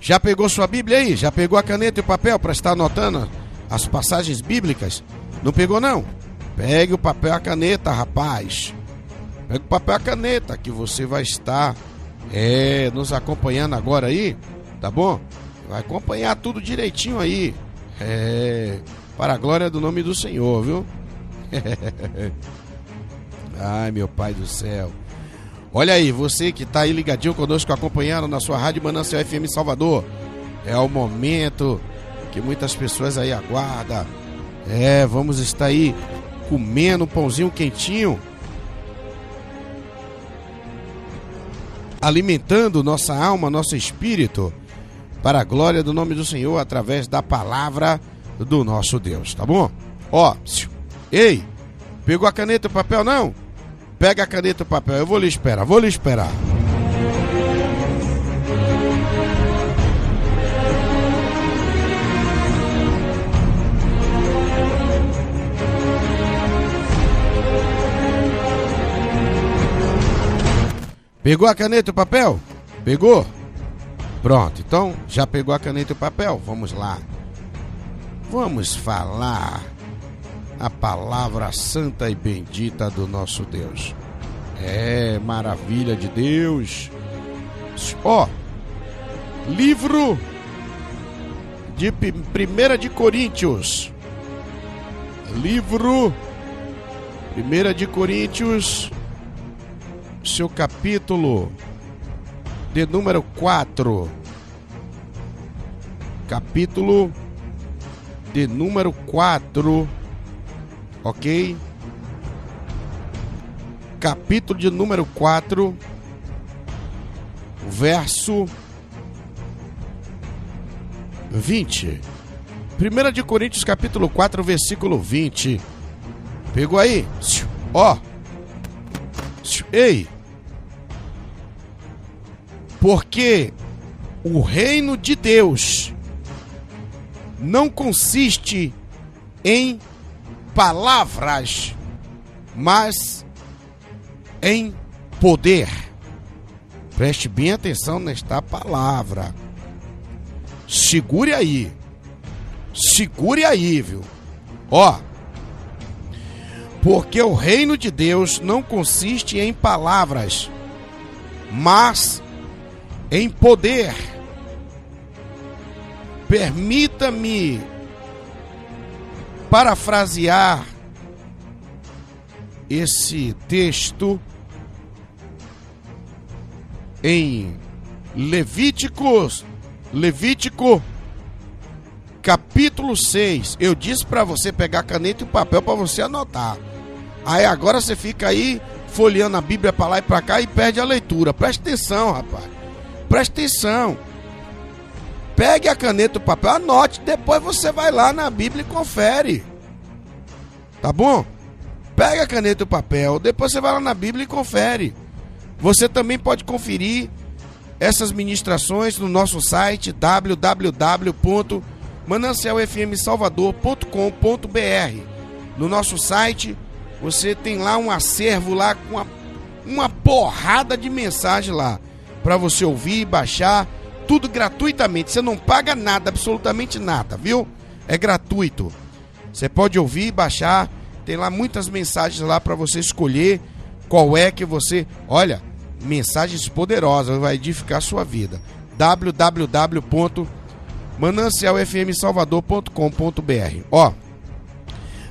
Já pegou sua Bíblia aí? Já pegou a caneta e o papel para estar anotando as passagens bíblicas? Não pegou não? Pegue o papel e a caneta, rapaz. Pegue o papel e a caneta que você vai estar é, nos acompanhando agora aí, tá bom? Vai acompanhar tudo direitinho aí. É, para a glória do nome do Senhor, viu? Ai, meu Pai do céu. Olha aí, você que está aí ligadinho conosco, acompanhando na sua Rádio Manancial FM Salvador. É o momento que muitas pessoas aí aguardam. É, vamos estar aí comendo um pãozinho quentinho. Alimentando nossa alma, nosso espírito. Para a glória do nome do Senhor, através da palavra do nosso Deus, tá bom? Ó, ei, pegou a caneta e o papel não? Pega a caneta e o papel. Eu vou lhe esperar, vou lhe esperar. Pegou a caneta e o papel? Pegou? Pronto, então já pegou a caneta e o papel? Vamos lá. Vamos falar a palavra santa e bendita do nosso Deus. É maravilha de Deus. Ó, oh, livro de 1 de Coríntios. Livro 1 de Coríntios, seu capítulo de número 4. Capítulo de número 4 ok? Capítulo de número 4, verso 20. 1 de Coríntios, capítulo 4, versículo 20. Pegou aí? Ó. Ei. Porque o reino de Deus não consiste em palavras, mas em poder. Preste bem atenção nesta palavra. Segure aí. Segure aí, viu? Ó. Porque o reino de Deus não consiste em palavras, mas em poder. Permita-me parafrasear esse texto em Levíticos, Levítico capítulo 6. Eu disse para você pegar caneta e papel para você anotar. Aí agora você fica aí folheando a Bíblia para lá e para cá e perde a leitura. Preste atenção, rapaz. Preste atenção. Pegue a caneta o papel, anote, depois você vai lá na Bíblia e confere. Tá bom? Pegue a caneta e o papel, depois você vai lá na Bíblia e confere. Você também pode conferir essas ministrações no nosso site www.manancialfmsalvador.com.br. No nosso site você tem lá um acervo lá com uma, uma porrada de mensagem lá para você ouvir, baixar tudo gratuitamente. Você não paga nada, absolutamente nada, viu? É gratuito. Você pode ouvir baixar. Tem lá muitas mensagens lá para você escolher qual é que você. Olha, mensagens poderosas, vai edificar a sua vida. www.manancialfmsalvador.com.br. Ó,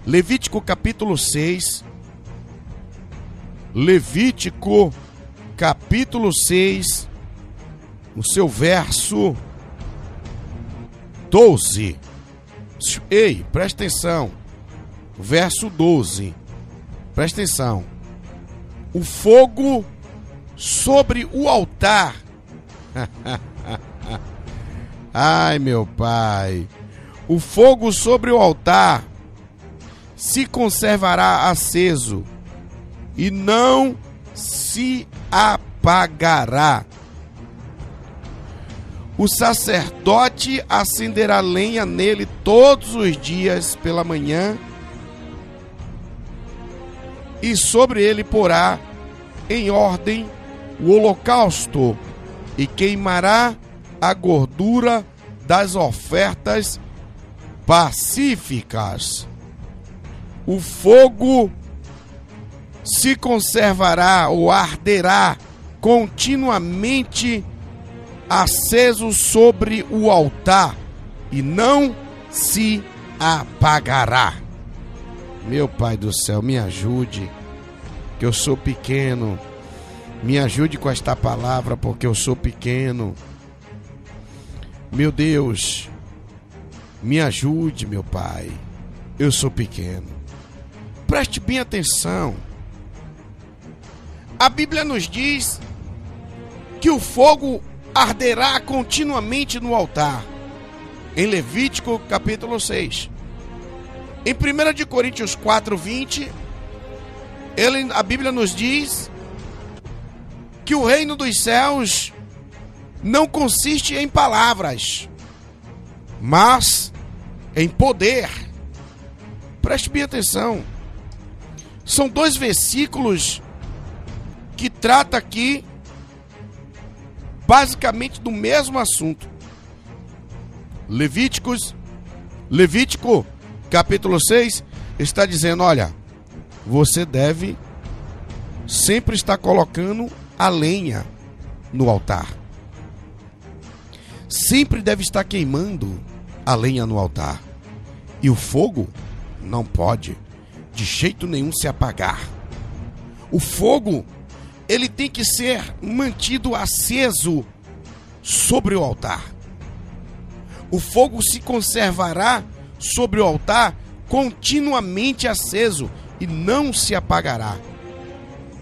Levítico capítulo 6. Levítico capítulo 6 o seu verso 12. Ei, presta atenção. Verso 12. Presta atenção. O fogo sobre o altar. Ai, meu pai. O fogo sobre o altar se conservará aceso e não se apagará o sacerdote acenderá lenha nele todos os dias pela manhã, e sobre ele porá em ordem o holocausto, e queimará a gordura das ofertas pacíficas. O fogo se conservará ou arderá continuamente aceso sobre o altar e não se apagará. Meu Pai do céu, me ajude, que eu sou pequeno. Me ajude com esta palavra, porque eu sou pequeno. Meu Deus, me ajude, meu Pai. Eu sou pequeno. Preste bem atenção. A Bíblia nos diz que o fogo arderá continuamente no altar. Em Levítico capítulo 6. Em 1 de Coríntios 4, 20, ele, a Bíblia nos diz que o reino dos céus não consiste em palavras, mas em poder. Preste bem atenção. São dois versículos que trata aqui basicamente do mesmo assunto. Levíticos, Levítico, capítulo 6, está dizendo: olha, você deve sempre estar colocando a lenha no altar. Sempre deve estar queimando a lenha no altar. E o fogo não pode de jeito nenhum se apagar. O fogo ele tem que ser mantido aceso sobre o altar. O fogo se conservará sobre o altar continuamente aceso e não se apagará.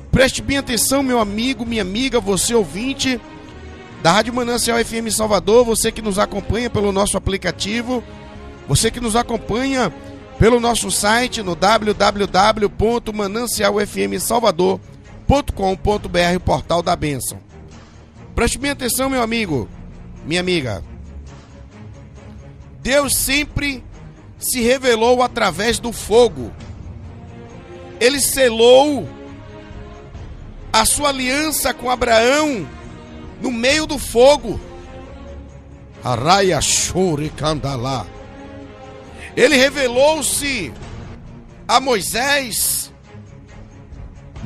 Preste bem atenção, meu amigo, minha amiga, você ouvinte da Rádio Manancial FM Salvador, você que nos acompanha pelo nosso aplicativo, você que nos acompanha pelo nosso site no www.manancialfmsalvador.com.br, portal da bênção. Preste bem atenção, meu amigo, minha amiga. Deus sempre se revelou através do fogo. Ele selou a sua aliança com Abraão no meio do fogo. Araya Shuri Kandalá. Ele revelou-se a Moisés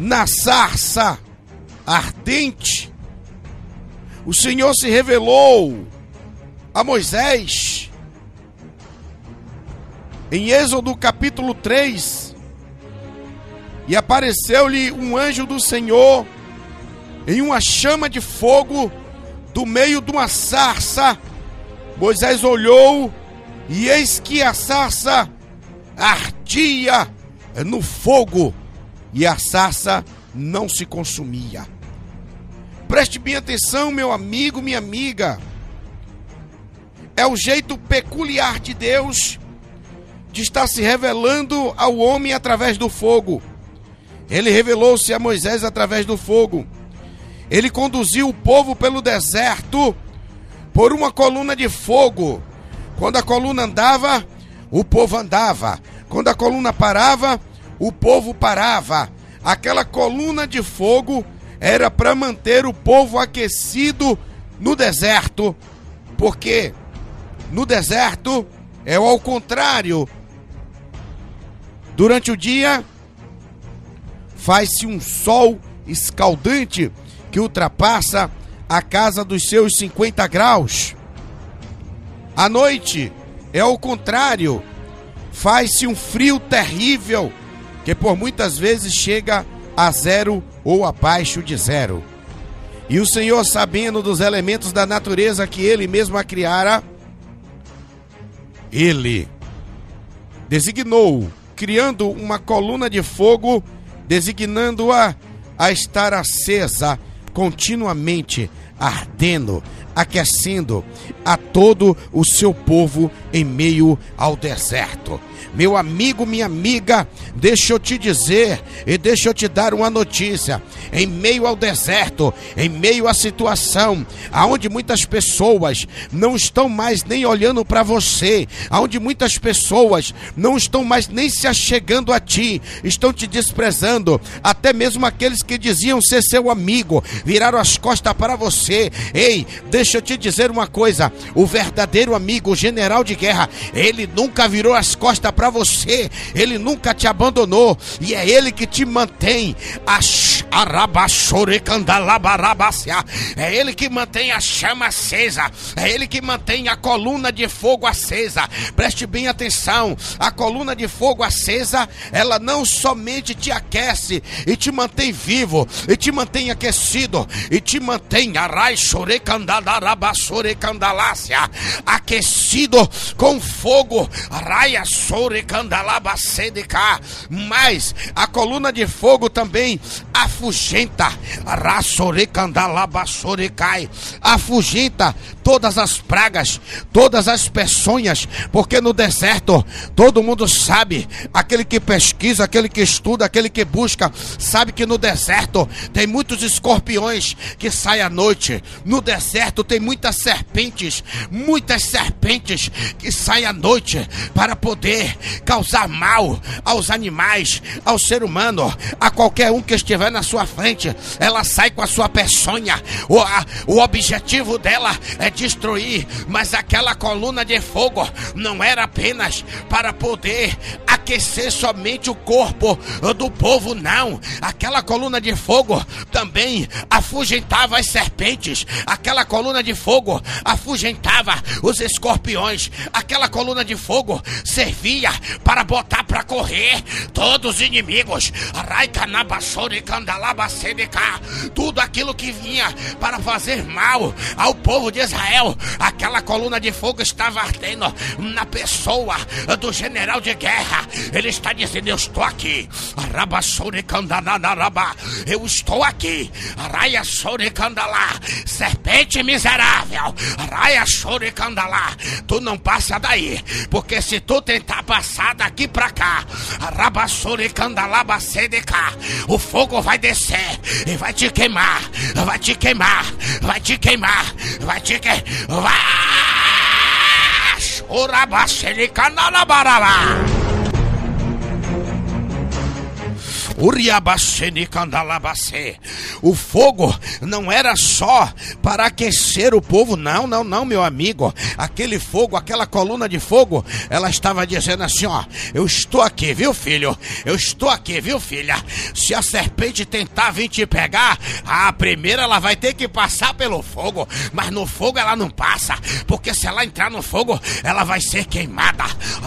na sarça ardente. O Senhor se revelou a Moisés em Êxodo capítulo 3 e apareceu-lhe um anjo do Senhor em uma chama de fogo do meio de uma sarça. Moisés olhou e eis que a sarça ardia no fogo e a sarça não se consumia. Preste bem atenção, meu amigo, minha amiga. É o jeito peculiar de Deus de estar se revelando ao homem através do fogo. Ele revelou-se a Moisés através do fogo. Ele conduziu o povo pelo deserto por uma coluna de fogo. Quando a coluna andava, o povo andava. Quando a coluna parava, o povo parava. Aquela coluna de fogo era para manter o povo aquecido no deserto, porque no deserto é ao contrário. Durante o dia faz-se um sol escaldante que ultrapassa a casa dos seus 50 graus. À noite é ao contrário, faz-se um frio terrível que por muitas vezes chega a zero ou abaixo de zero. E o Senhor, sabendo dos elementos da natureza que Ele mesmo a criara, Ele designou, criando uma coluna de fogo, designando-a a estar acesa continuamente ardendo, aquecendo a todo o seu povo em meio ao deserto. Meu amigo, minha amiga, deixa eu te dizer e deixa eu te dar uma notícia. em meio ao deserto, em meio à situação, aonde muitas pessoas não estão mais nem olhando para você, aonde muitas pessoas não estão mais nem se achegando a ti, estão te desprezando, até mesmo aqueles que diziam ser seu amigo, viraram as costas para você. Ei, deixa eu te dizer uma coisa: o verdadeiro amigo, o general de guerra, ele nunca virou as costas para você, ele nunca te abandonou, e é ele que te mantém. É ele que mantém a chama acesa, é ele que mantém a coluna de fogo acesa. Preste bem atenção: a coluna de fogo acesa, ela não somente te aquece e te mantém vivo, e te mantém aquecido, e te mantém aquecido com fogo, mas a coluna de fogo também afugenta, afugenta todas as pragas, todas as peçonhas, porque no deserto todo mundo sabe, aquele que pesquisa, aquele que estuda, aquele que busca, sabe que no deserto tem muitos escorpiões que saem à noite. No deserto tem muitas serpentes, muitas serpentes que saem à noite para poder causar mal aos animais, ao ser humano, a qualquer um que estiver na sua frente. Ela sai com a sua peçonha. O, a, o objetivo dela é destruir, mas aquela coluna de fogo não era apenas para poder aquecer somente o corpo do povo, não. Aquela coluna de fogo também afugentava as serpentes, aquela coluna de fogo afugentava os escorpiões, aquela coluna de fogo servia para botar para correr todos os inimigos. Tudo aquilo que vinha para fazer mal ao povo de Israel, aquela coluna de fogo estava ardendo na pessoa do general de guerra. Ele está dizendo: Eu estou aqui. Eu estou aqui. Serpente miserável. Tu não passa daí. Porque se tu tentar passar daqui pra cá, o fogo vai descer e vai te queimar. Vai te queimar. Vai te queimar. Vai te queimar. Vai! Urabashelikanalabaraba. O fogo não era só para aquecer o povo, não, não, não, meu amigo. Aquele fogo, aquela coluna de fogo, ela estava dizendo assim: ó, eu estou aqui, viu, filho? Eu estou aqui, viu, filha? Se a serpente tentar vir te pegar, a primeira ela vai ter que passar pelo fogo, mas no fogo ela não passa, porque se ela entrar no fogo, ela vai ser queimada.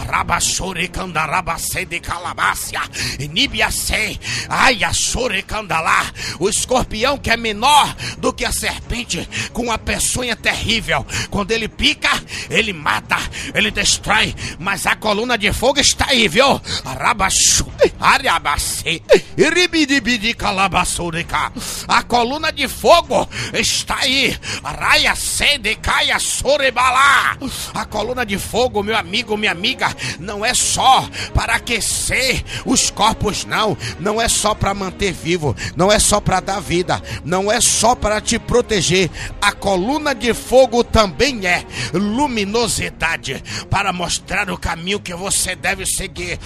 Rabassuri candarabacê de calabácia, inibiacei, Ai, a Sorecandalá, o escorpião que é menor do que a serpente, com a peçonha terrível. Quando ele pica, ele mata, ele destrói. Mas a coluna de fogo está aí, viu? Arabaxu, Ariabacê, Iribidibidi calabasurica. A coluna de fogo está aí. Raia sede caia sorebalá. A coluna de fogo, meu amigo, minha amiga, não é só para aquecer os corpos, não. Não é só para manter vivo, não é só para dar vida, não é só para te proteger. A coluna de fogo também é luminosidade para mostrar o caminho que você deve seguir.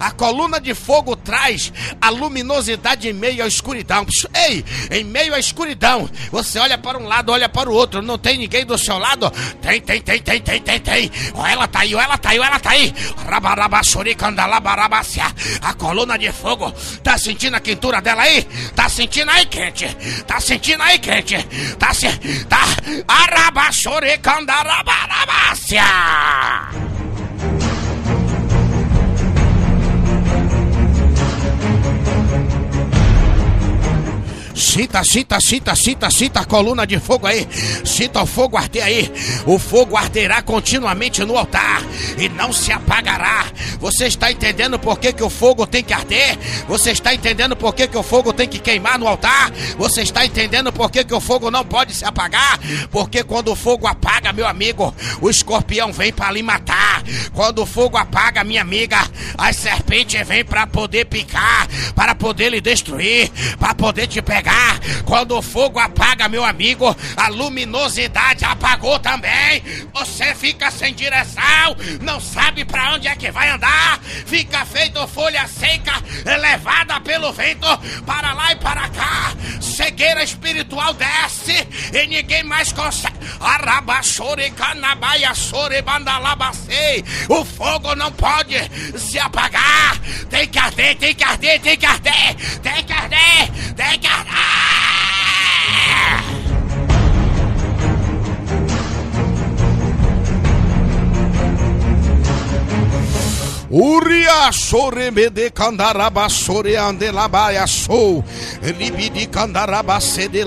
A coluna de fogo traz a luminosidade em meio à escuridão. Ei, em meio à escuridão, você olha para um lado, olha para o outro, não tem ninguém do seu lado? Tem, tem, tem, tem, tem, tem, tem. Ou ela tá aí, ou ela tá aí, ou ela tá aí. A coluna de fogo, tá sentindo a quentura dela aí? Tá sentindo aí, crente? Tá sentindo aí, crente? Tá se... Tá... Arabaxorecandarabarabácia! Sinta, sinta, sinta, sinta, sinta a coluna de fogo aí. Sinta o fogo arder aí. O fogo arderá continuamente no altar e não se apagará. Você está entendendo por que, que o fogo tem que arder? Você está entendendo por que, que o fogo tem que queimar no altar? Você está entendendo por que, que o fogo não pode se apagar? Porque quando o fogo apaga, meu amigo, o escorpião vem para lhe matar. Quando o fogo apaga, minha amiga, as serpentes vêm para poder picar, para poder lhe destruir, para poder te pegar. Quando o fogo apaga, meu amigo, a luminosidade apagou também. Você fica sem direção, não sabe para onde é que vai andar, fica feito folha seca, levada pelo vento para lá e para cá. Cegueira espiritual desce e ninguém mais consegue. Arabachore, canabaia, bandalabacei. O fogo não pode se apagar. Tem que arder, tem que arder, tem que arder, tem que arder, tem que arder. Uria soremede candaraba sore ande labaia sou libidi candaraba sede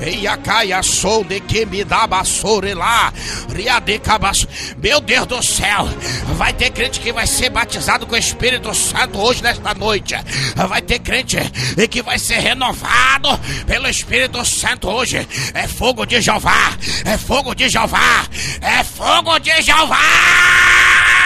eia caia sou de que me daba sore lá. Riade cabas. Meu Deus do céu. Vai ter crente que vai ser batizado com o Espírito Santo hoje nesta noite. Vai ter crente que vai ser renovado pelo Espírito Santo hoje. É fogo de Jeová. É fogo de Jeová. É fogo de Jeová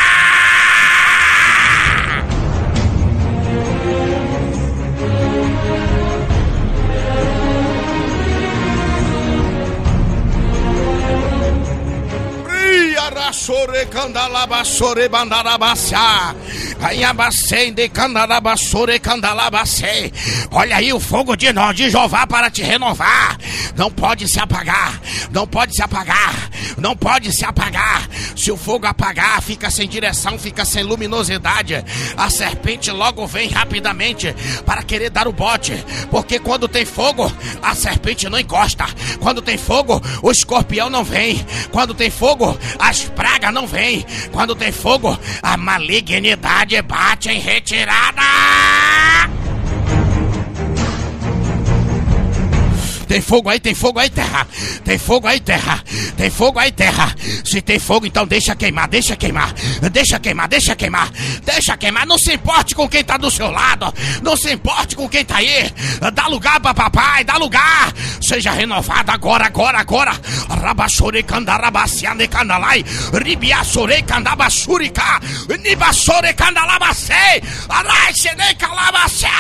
Sore candalaba sore bandarabacia. Ayabacende candalaba sore candalabacê. Olha aí o fogo de nós de Jeová para te renovar. Não pode se apagar. Não pode se apagar. Não pode se apagar. Se o fogo apagar, fica sem direção, fica sem luminosidade. A serpente logo vem rapidamente para querer dar o bote. Porque quando tem fogo, a serpente não encosta. Quando tem fogo, o escorpião não vem. Quando tem fogo, as pragas não vêm. Quando tem fogo, a malignidade bate em retirada. Tem fogo aí, tem fogo aí, terra. Tem fogo aí, terra. Tem fogo aí, terra. Se tem fogo, então deixa queimar, deixa queimar. Deixa queimar, deixa queimar. Deixa queimar. Não se importe com quem tá do seu lado. Não se importe com quem tá aí. Dá lugar pra papai, dá lugar. Seja renovado agora, agora, agora. Rabachore candarabaciane candalai. Ribiaçore candabachurica. Nibachore candalabacei. Arai, xene calabacei.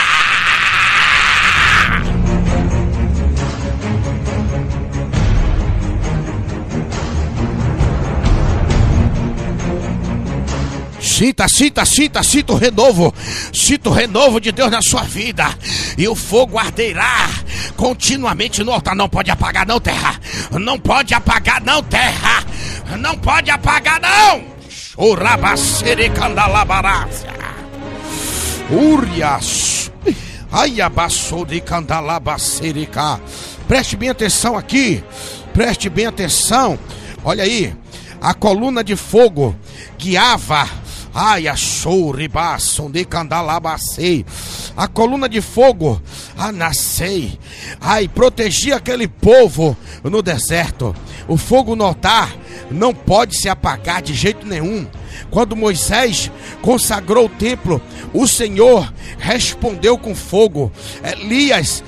Sinta, sinta, sinta, sinta o renovo. Sinta o renovo de Deus na sua vida. E o fogo arderá continuamente no altar. Não pode apagar, não, terra. Não pode apagar, não, terra. Não pode apagar, não. Urabacerecandalabarácia. Urias. Candalabacerica. Preste bem atenção aqui. Preste bem atenção. Olha aí. A coluna de fogo guiava Ai, achou ribaço de candalabacei. A coluna de fogo, anacei. Ai, protegia aquele povo no deserto. O fogo no altar não pode se apagar de jeito nenhum. Quando Moisés consagrou o templo, o Senhor respondeu com fogo. Elias,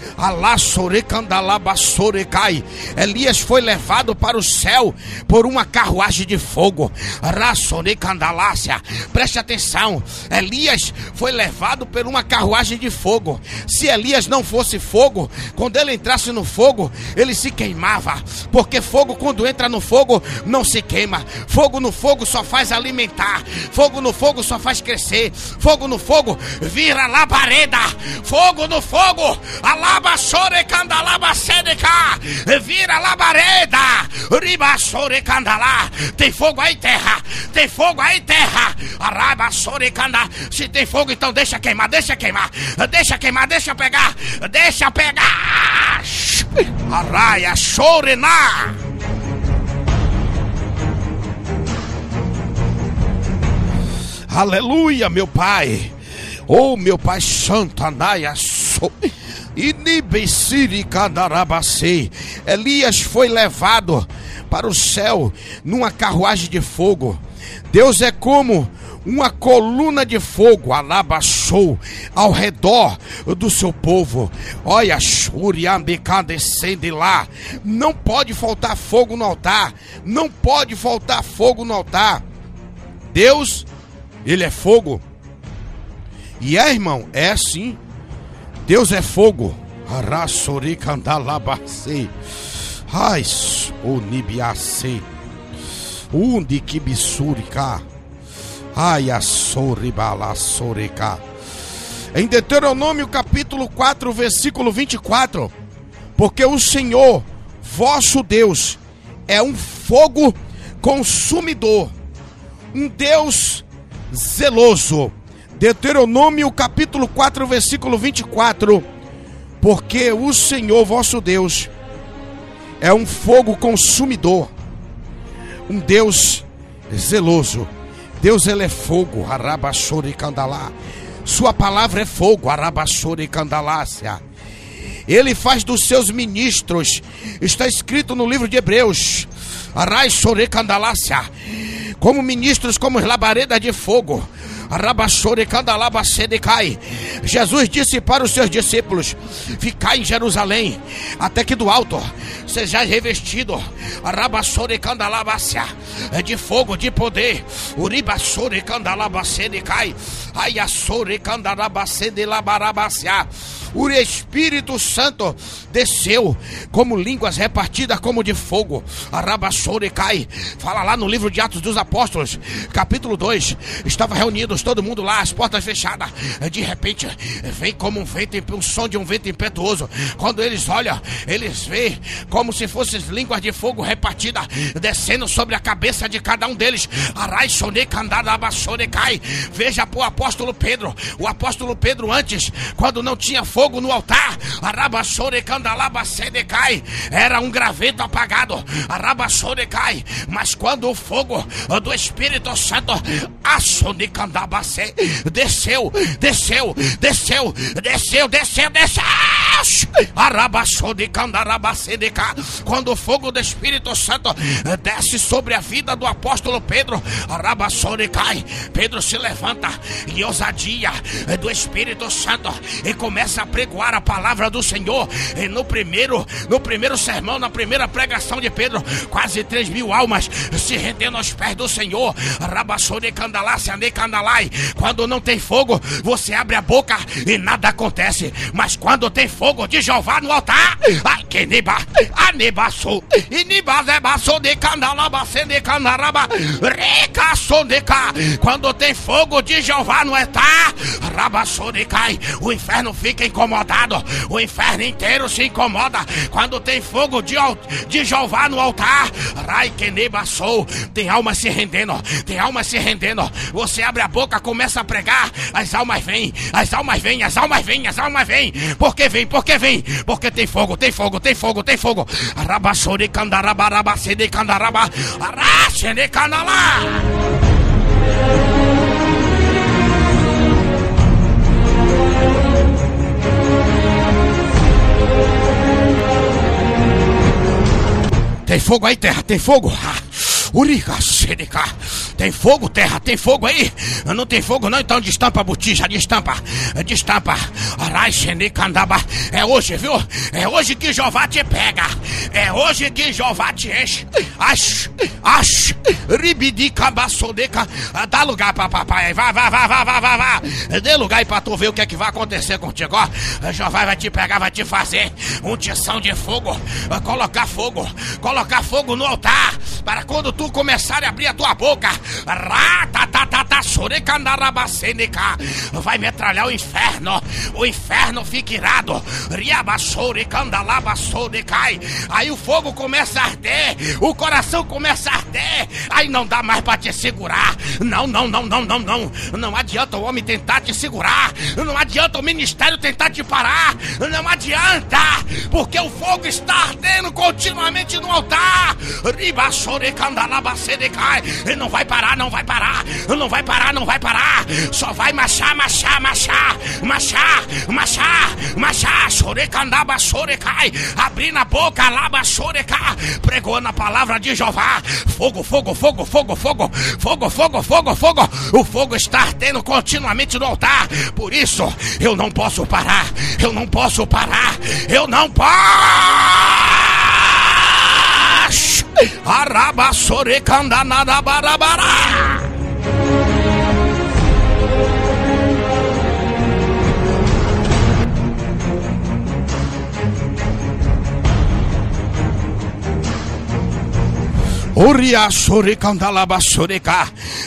sorecai. Elias foi levado para o céu por uma carruagem de fogo. Rassorecandalácia. Preste atenção. Elias foi levado por uma carruagem de fogo. Se Elias não fosse fogo, quando ele entrasse no fogo, ele se queimava. Porque fogo, quando entra no fogo, não se queima. Fogo no fogo só faz alimentar. Fogo no fogo só faz crescer. Fogo no fogo vira labareda. Fogo no fogo, alaba sore candalaba sedeca. Vira labareda. Riba sore candalá. Tem fogo aí, terra. Tem fogo aí, terra. Araba sore candá. Se tem fogo, então deixa queimar, deixa queimar. Deixa queimar, deixa pegar. Deixa pegar. Arraia chorenar. Aleluia, meu Pai. Oh, meu Pai Santo, Anaia, Elias foi levado para o céu numa carruagem de fogo. Deus é como uma coluna de fogo alabaçou ao redor do seu povo. Olha, Shuriambika descende lá. Não pode faltar fogo no altar. Não pode faltar fogo no altar. Deus, Ele é fogo. E é, irmão, é assim. Deus é fogo. Arasorikandalabase. Ai, onibiase. Undi. Ai. Em Deuteronômio capítulo 4, versículo 24. Porque o Senhor, vosso Deus, é um fogo consumidor, um Deus zeloso Deuteronômio capítulo 4, versículo 24. Porque o Senhor vosso Deus é um fogo consumidor, um Deus zeloso. Deus ele é fogo, arabaxore candalá. Sua palavra é fogo, arabaxore candalácia. Ele faz dos seus ministros, está escrito no livro de Hebreus, arai candalácia, como ministros, como labaredas de fogo Jesus disse para os seus discípulos: Ficai em Jerusalém, até que do alto seja revestido de fogo, de poder. Uribassore candalabacene cai. Ayassore candalabacene labarabacia o Espírito Santo desceu como línguas repartidas como de fogo. Arabassore cai. Fala lá no livro de Atos dos Apóstolos, capítulo 2. Estava reunidos todo mundo lá, as portas fechadas. De repente, vem como um vento, um som de um vento impetuoso. Quando eles olham, eles veem como se fossem línguas de fogo repartidas descendo sobre a cabeça de cada um deles. Araixone cai. Veja o apóstolo Pedro. O apóstolo Pedro antes, quando não tinha fogo fogo no altar. cai. Era um graveto apagado. cai. Mas quando o fogo do Espírito Santo desceu, desceu, desceu, desceu, desceu, desceu. Quando o fogo do Espírito Santo desce sobre a vida do apóstolo Pedro, cai. Pedro se levanta em ousadia do Espírito Santo e começa a pregoar a palavra do Senhor. E no primeiro, no primeiro sermão, na primeira pregação de Pedro, quase 3 mil almas se rendendo aos pés do Senhor. Rabassone candalai. Quando não tem fogo, você abre a boca e nada acontece. Mas quando tem fogo de Jeová no altar, ai que niba, anebaçou, inibazebaçou de candalabacê de candaraba, cá. Quando tem fogo de Jeová no altar, rabaçou de cai, o inferno fica em incomodado. O inferno inteiro se incomoda quando tem fogo de, de Jeová no altar. Rai sou. Tem alma se rendendo, tem alma se rendendo. Você abre a boca, começa a pregar, as almas vêm, as almas vêm, as almas vêm, as almas vêm. Porque vem, porque vem, porque tem fogo, tem fogo, tem fogo, tem fogo. Arabaxore candaraba, de candaraba, araxe de canalá. Tem fogo aí, terra? Tem fogo? Urica, Seneca. Tem fogo, terra? Tem fogo aí? Não tem fogo não? Então destampa a botija, destampa. Destampa. Arai, Andaba. É hoje, viu? É hoje que Jeová te pega. É hoje que Jeová te enche. Ash, ash, ribidi cabaçodeca. Dá lugar pra papai. Vá, vá, vá, vá, vá, vá, vá. Dê lugar aí pra tu ver o que é que vai acontecer contigo, ó. Jeová vai te pegar, vai te fazer um tição de fogo. Colocar fogo. Colocar fogo no altar. Para quando tu começar a abrir a tua boca, vai metralhar o inferno. O inferno fica irado. Aí o fogo começa a arder, o coração começa a arder. Aí não dá mais para te segurar. Não, não, não, não, não, não. Não adianta o homem tentar te segurar. Não adianta o ministério tentar te parar. Não adianta, porque o fogo está ardendo continuamente no altar. Ele não vai parar, não vai parar, não vai parar, não vai parar. Só vai marchar, marchar, marchar, marchar, marchar, marchar. Chorecandaba, chorecai. Abrir na boca, laba, chorecai. Pregou na palavra de Jeová. Fogo, fogo, fogo, fogo, fogo, fogo, fogo, fogo, fogo. O fogo está ardendo continuamente no altar. Por isso, eu não posso parar, eu não posso parar, eu não posso. Arabasore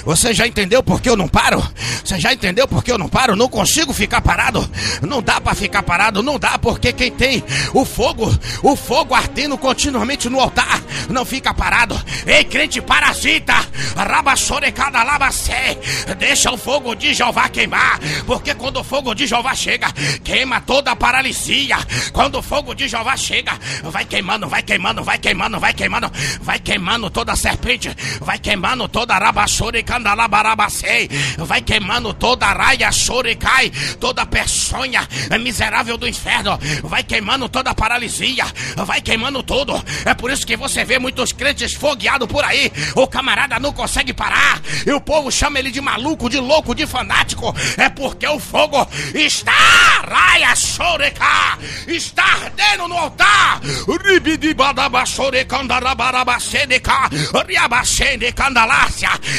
Você já entendeu por que eu não paro? Você já entendeu por que eu não paro? Não consigo ficar parado. Não dá para ficar parado, não dá porque quem tem o fogo, o fogo ardendo continuamente no altar, não fica parado. Ei, crente parasita, deixa o fogo de Jeová queimar, porque quando o fogo de Jeová chega, queima toda a paralisia. Quando o fogo de Jeová chega, vai queimando, vai queimando, vai queimando, vai queimando, vai queimando toda serpente, vai queimando toda a rabassore e candalabarabacei, vai queimando toda raia cai, toda peçonha miserável do inferno, vai queimando toda paralisia, vai queimando tudo. É por isso que você vê muitos crentes fogueados por aí, o camarada não consegue parar, e o povo chama ele de maluco, de louco, de fanático, é porque o fogo está, raia choreca, está ardendo no altar, ribidibadabachore candarabarabacê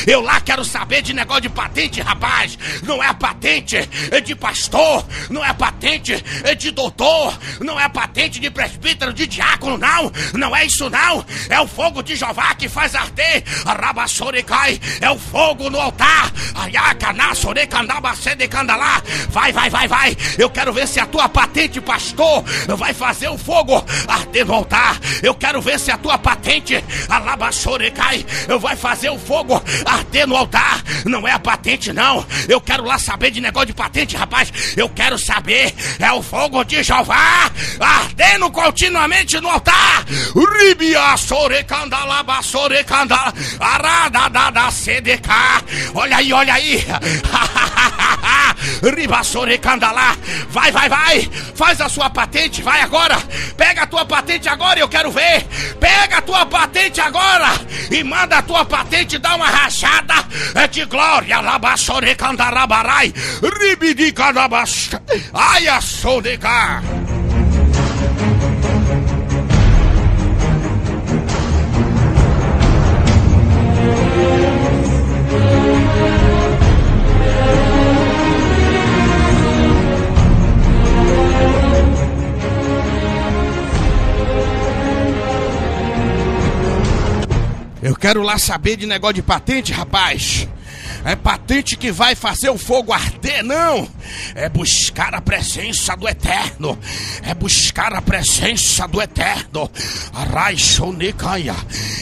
Eu lá quero saber de negócio de patente, rapaz. Não é patente de pastor, não é patente de doutor, não é patente de presbítero, de diácono, não. Não é isso, não. É o fogo de Jeová que faz arder. Rabassorecai, é o fogo no altar. Ayacana, sorecandabacende candalá. Vai, vai, vai, vai. Eu quero ver se a tua patente, pastor, vai fazer o fogo arder no altar. Eu quero ver se a tua patente, Alabaçorecai, vai fazer o fogo arder no altar. Não é a patente, não. Eu quero lá saber de negócio de patente, rapaz. Eu quero saber. É o fogo de Jeová ardendo continuamente no altar. Ribia sorecandalaba sorecandala. Aradadada CDK. Olha aí, olha aí. Ribassore. Vai, vai, vai. Faz a sua patente, vai agora. Pega a tua patente agora, eu quero ver. Pega a tua patente agora e manda a tua patente dar uma rachada é de glória. Labassore Candarabarai. Ribidi Candabas. Ai, a Eu quero lá saber de negócio de patente, rapaz. É patente que vai fazer o fogo arder, não. É buscar a presença do eterno. É buscar a presença do eterno. Araixonecaia.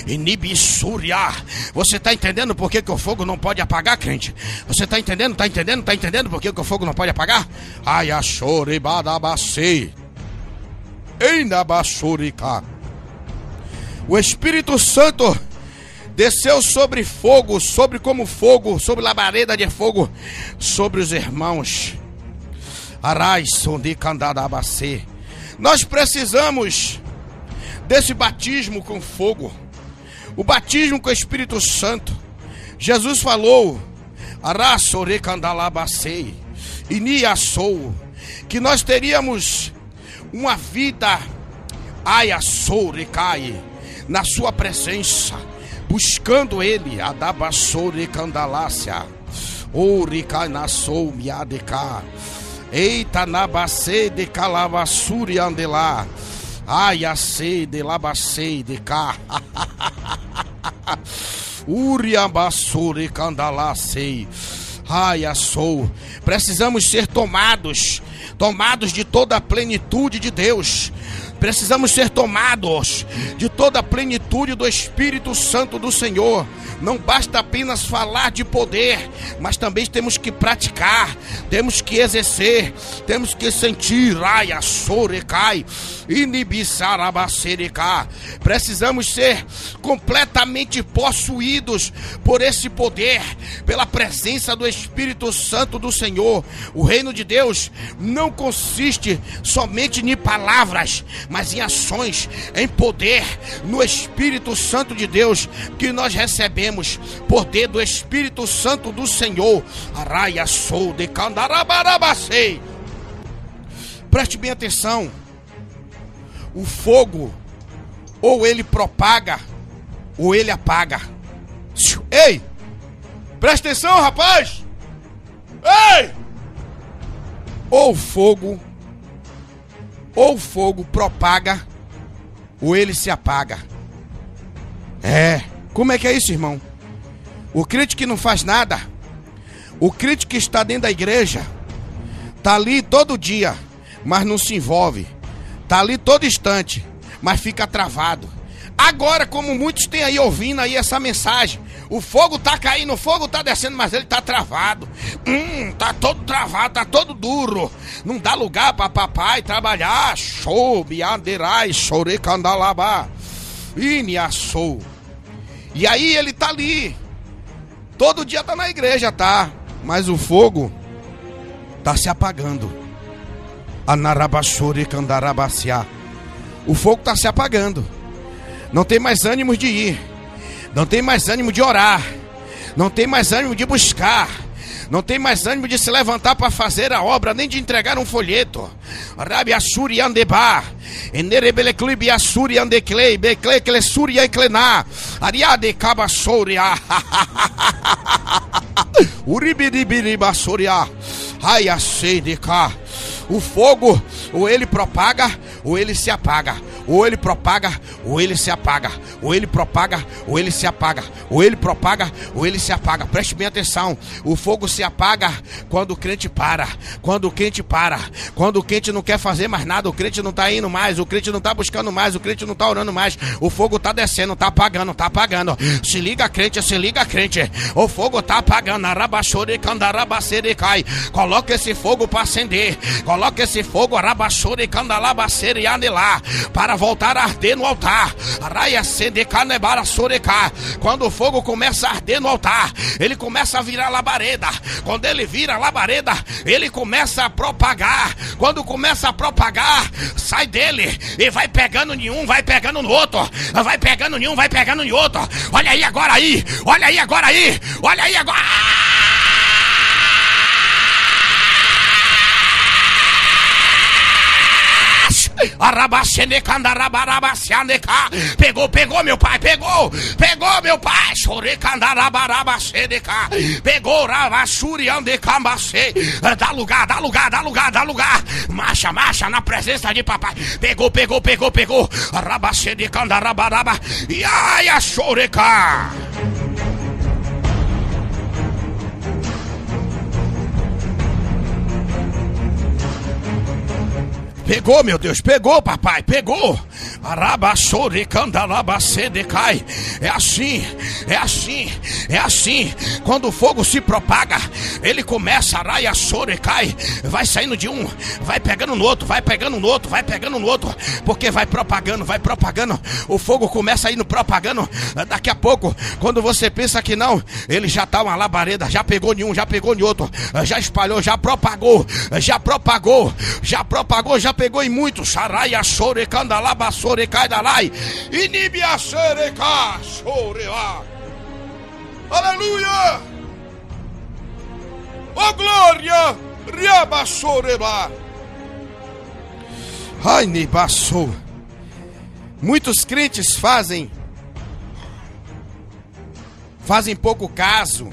Inibissúria. Você está entendendo por que, que o fogo não pode apagar, crente? Você está entendendo? Está entendendo? Está entendendo por que, que o fogo não pode apagar? Ai, achoribadabacei. Einabassurica. O Espírito Santo desceu sobre fogo, sobre como fogo, sobre labareda de fogo, sobre os irmãos. Arais, de candadabacê. Nós precisamos desse batismo com fogo, o batismo com o Espírito Santo. Jesus falou, Arassore candalabacei, e niassou, que nós teríamos uma vida, aiassore cai, na sua presença buscando ele, Adabassore Candalácia, Ouricanassou Miadeca, Eita Nabacê de Calavassuri Andelá, Aiacê de Labacê de Cá, Uriambassore Candalácei, Aiassou, precisamos ser tomados, tomados de toda a plenitude de Deus Precisamos ser tomados de toda a plenitude do Espírito Santo do Senhor. Não basta apenas falar de poder, mas também temos que praticar, temos que exercer, temos que sentir. Raia, sorecai, inibissarabacerecá. Precisamos ser completamente possuídos por esse poder, pela presença do Espírito Santo do Senhor. O reino de Deus não consiste somente em palavras, mas em ações, em poder, no Espírito Santo de Deus que nós recebemos, poder do Espírito Santo do Senhor. Araia sou de candarabarabacei. Preste bem atenção. O fogo, ou ele propaga, ou ele apaga. Ei! Presta atenção, rapaz! Ei! Ou fogo ou o fogo propaga, ou ele se apaga. É, como é que é isso, irmão? O crente que não faz nada, o crente que está dentro da igreja, tá ali todo dia, mas não se envolve, tá ali todo instante, mas fica travado. Agora, como muitos têm aí ouvindo aí essa mensagem, o fogo tá caindo, o fogo tá descendo, mas ele tá travado. Hum, tá todo travado, tá todo duro. Não dá lugar para papai trabalhar. Show, biaderai, chore candalabá. Iniaçou. E aí ele tá ali. Todo dia tá na igreja, tá? Mas o fogo tá se apagando. Anarabachore candarabaciá. O fogo tá se apagando. Não tem mais ânimo de ir. Não tem mais ânimo de orar. Não tem mais ânimo de buscar. Não tem mais ânimo de se levantar para fazer a obra, nem de entregar um folheto. Rabi Assuri Andeba. Enerebele Clube Assuri Andeclei. Becle Clesuri Enclená. Ariade Cabassoria. Uribiribiribasoria. Ai, a de cá. O fogo, ou ele propaga, ou ele se apaga. Ou ele propaga, ou ele se apaga. Ou ele propaga, ou ele se apaga. Ou ele propaga, ou ele se apaga. Preste bem atenção. O fogo se apaga quando o crente para. Quando o crente para. Quando o crente não quer fazer mais nada. O crente não está indo mais. O crente não está buscando mais. O crente não está orando mais. O fogo está descendo, está apagando, está apagando. Se liga, crente, se liga, crente. O fogo está apagando. Cai. Coloca esse fogo para acender. Coloca esse fogo, anelar. Para voltar a arder no altar. Raia canebara sorecar. Quando o fogo começa a arder no altar, ele começa a virar labareda. Quando ele vira labareda, ele começa a propagar. Quando começa a propagar, sai dele e vai pegando nenhum, vai pegando no outro, vai pegando nenhum, vai pegando no outro. Olha aí agora aí, olha aí agora aí, olha aí agora. Pegou, pegou, meu pai, pegou, pegou, meu pai. Pegou, Rabachuriandecambacê. Dá lugar, dá lugar, dá lugar, dá lugar. Marcha, marcha na presença de papai. Pegou, pegou, pegou, pegou. Rabacê de Candarabaraba. E ai, a choreca. Pegou, meu Deus, pegou, papai, pegou. É assim, é assim, é assim. Quando o fogo se propaga, ele começa a raia cai, vai saindo de um, vai pegando no outro, vai pegando no outro, vai pegando no outro, porque vai propagando, vai propagando. O fogo começa a ir no propagando. Daqui a pouco, quando você pensa que não, ele já tá uma labareda, já pegou em um, já pegou em outro, já espalhou, já propagou, já propagou, já propagou, já pegou em muito. Saraia sore candalaba sore caidalai. Inibia sereca soreá. Aleluia! Oh glória! Riaba soreba. Ai, nebassou. Muitos crentes fazem fazem pouco caso.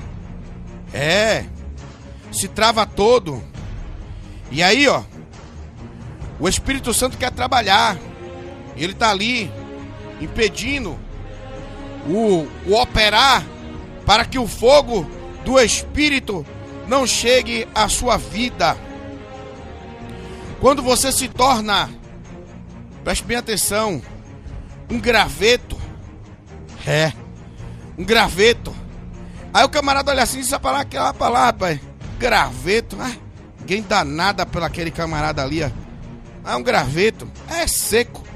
É. Se trava todo. E aí, ó, o Espírito Santo quer trabalhar. Ele está ali impedindo o, o operar para que o fogo do Espírito não chegue à sua vida. Quando você se torna Preste bem atenção. Um graveto. É. Um graveto. Aí o camarada olha assim e sabe falar aquela palavra, rapaz. Graveto. Ah, ninguém dá nada pelo aquele camarada ali. Ah, um graveto. É seco.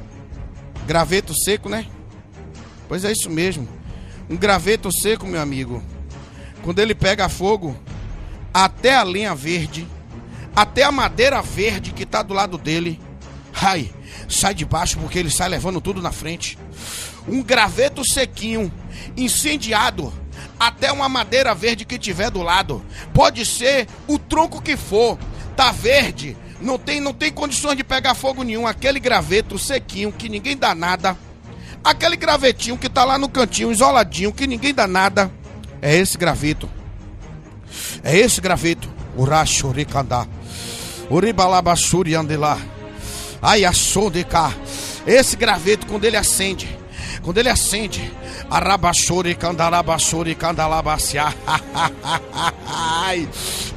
Graveto seco, né? Pois é isso mesmo. Um graveto seco, meu amigo. Quando ele pega fogo, até a lenha verde, até a madeira verde que está do lado dele, ai, sai de baixo porque ele sai levando tudo na frente. Um graveto sequinho, incendiado, até uma madeira verde que tiver do lado. Pode ser o tronco que for, tá verde, não tem, não tem condições de pegar fogo nenhum. Aquele graveto sequinho que ninguém dá nada. Aquele gravetinho que tá lá no cantinho, isoladinho, que ninguém dá nada. É esse graveto. É esse graveto. Urachuricandá. Uribalabachuri andelá. Ai, cá. Esse graveto, quando ele acende, quando ele acende, Arabachore, candalabachore, candalabaciá.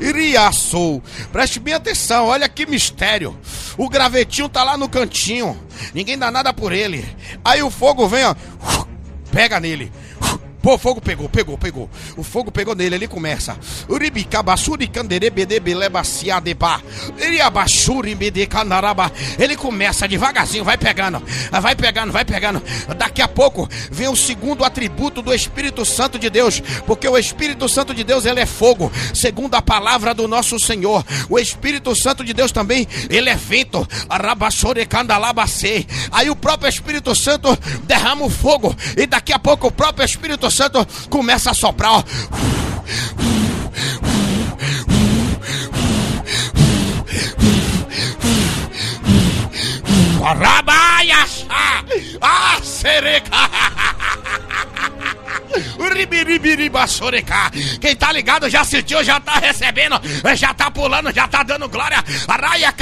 Iriaçou. Preste bem atenção, olha que mistério. O gravetinho tá lá no cantinho. Ninguém dá nada por ele. Aí o fogo vem, ó. Pega nele. Pô, fogo pegou, pegou, pegou. O fogo pegou nele, ele começa. Ele começa devagarzinho, vai pegando, vai pegando, vai pegando. Daqui a pouco vem o segundo atributo do Espírito Santo de Deus, porque o Espírito Santo de Deus, ele é fogo, segundo a palavra do nosso Senhor. O Espírito Santo de Deus também, ele é vento. Aí o próprio Espírito Santo derrama o fogo e daqui a pouco o próprio Espírito Santo começa a soprar, ó. Rabaiaxa! Ah, sereca! Quem tá ligado já sentiu, já tá recebendo, já tá pulando, já tá dando glória. Araia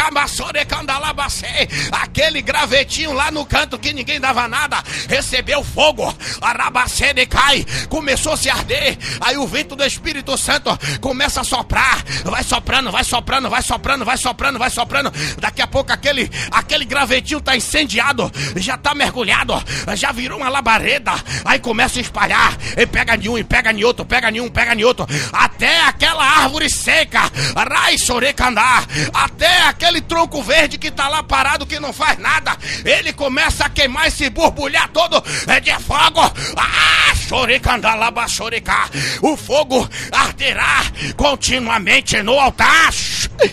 Aquele gravetinho lá no canto que ninguém dava nada, recebeu fogo. Arabacene cai, começou a se arder. Aí o vento do Espírito Santo começa a soprar, vai soprando, vai soprando, vai soprando, vai soprando, vai soprando. Daqui a pouco aquele, aquele gravetinho tá incendiado, já tá mergulhado, já virou uma labareda. Aí começa a espalhar, e pega de um, e pega de outro, pega de um, pega de outro, até aquela árvore seca, rai até aquele tronco verde que tá lá parado que não faz nada, ele começa a queimar e se borbulhar todo é de fogo. Ah, chorecandalaba chorecar. O fogo arderá continuamente no altar.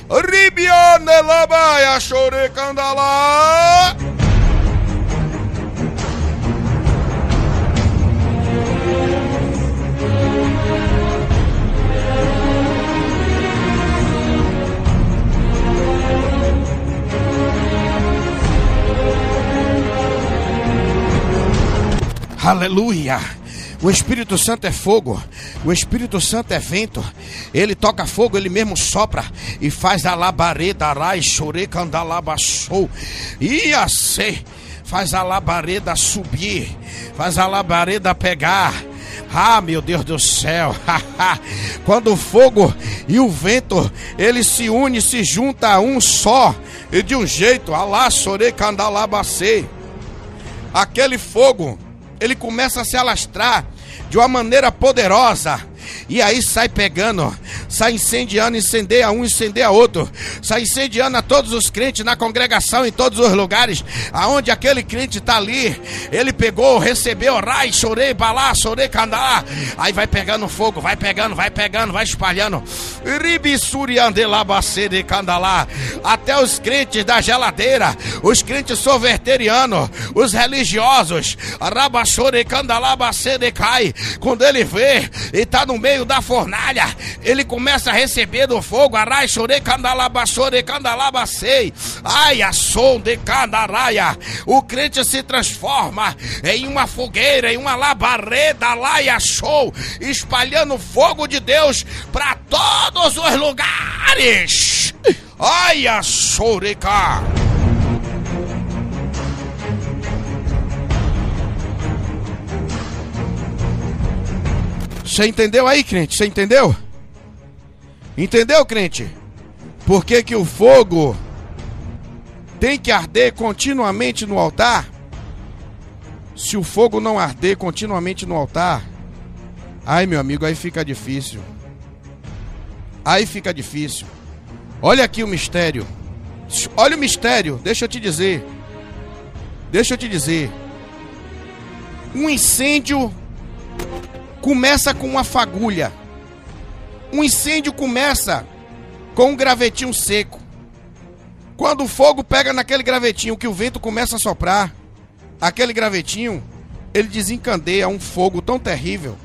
Ribione labaia Aleluia. O Espírito Santo é fogo, o Espírito Santo é vento. Ele toca fogo, ele mesmo sopra e faz a labareda, arai, chore, candalabachou. E assim, faz a labareda subir, faz a labareda pegar. Ah, meu Deus do céu! Quando o fogo e o vento ele se une, se junta a um só e de um jeito, alá, chore, candalabacei. Aquele fogo ele começa a se alastrar de uma maneira poderosa. E aí sai pegando, sai incendiando, incendeia um, incendeia outro, sai incendiando a todos os crentes na congregação, em todos os lugares, aonde aquele crente está ali. Ele pegou, recebeu, rai, chorei, balá, chorei, candá. Aí vai pegando fogo, vai pegando, vai pegando, vai espalhando. de candalá. Até os crentes da geladeira, os crentes sorveterianos, os religiosos, rabachore, candalá, de cai. Quando ele vê e está no meio da fornalha, ele começa a receber do fogo, arai, chore, candalaba, chore, candalaba, sei, ai, a som de candaraia. O crente se transforma em uma fogueira, em uma labareda, laia, show, espalhando fogo de Deus para todos os lugares. Ai, a choreca. Você entendeu aí, crente? Você entendeu? Entendeu, crente? Por que, que o fogo tem que arder continuamente no altar? Se o fogo não arder continuamente no altar, ai meu amigo, aí fica difícil. Aí fica difícil. Olha aqui o mistério. Olha o mistério, deixa eu te dizer. Deixa eu te dizer. Um incêndio começa com uma fagulha. Um incêndio começa com um gravetinho seco. Quando o fogo pega naquele gravetinho que o vento começa a soprar, aquele gravetinho, ele desencandeia um fogo tão terrível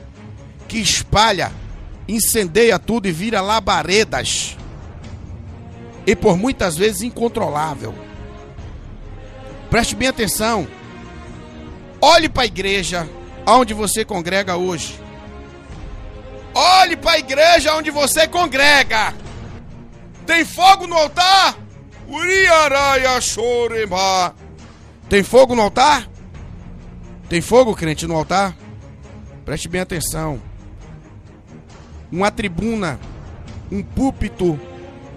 que espalha, incendeia tudo e vira labaredas. E por muitas vezes incontrolável. Preste bem atenção. Olhe para a igreja onde você congrega hoje. Olhe para a igreja onde você congrega. Tem fogo no altar? Uriaraia chorema. Tem fogo no altar? Tem fogo, crente, no altar? Preste bem atenção. Uma tribuna, um púlpito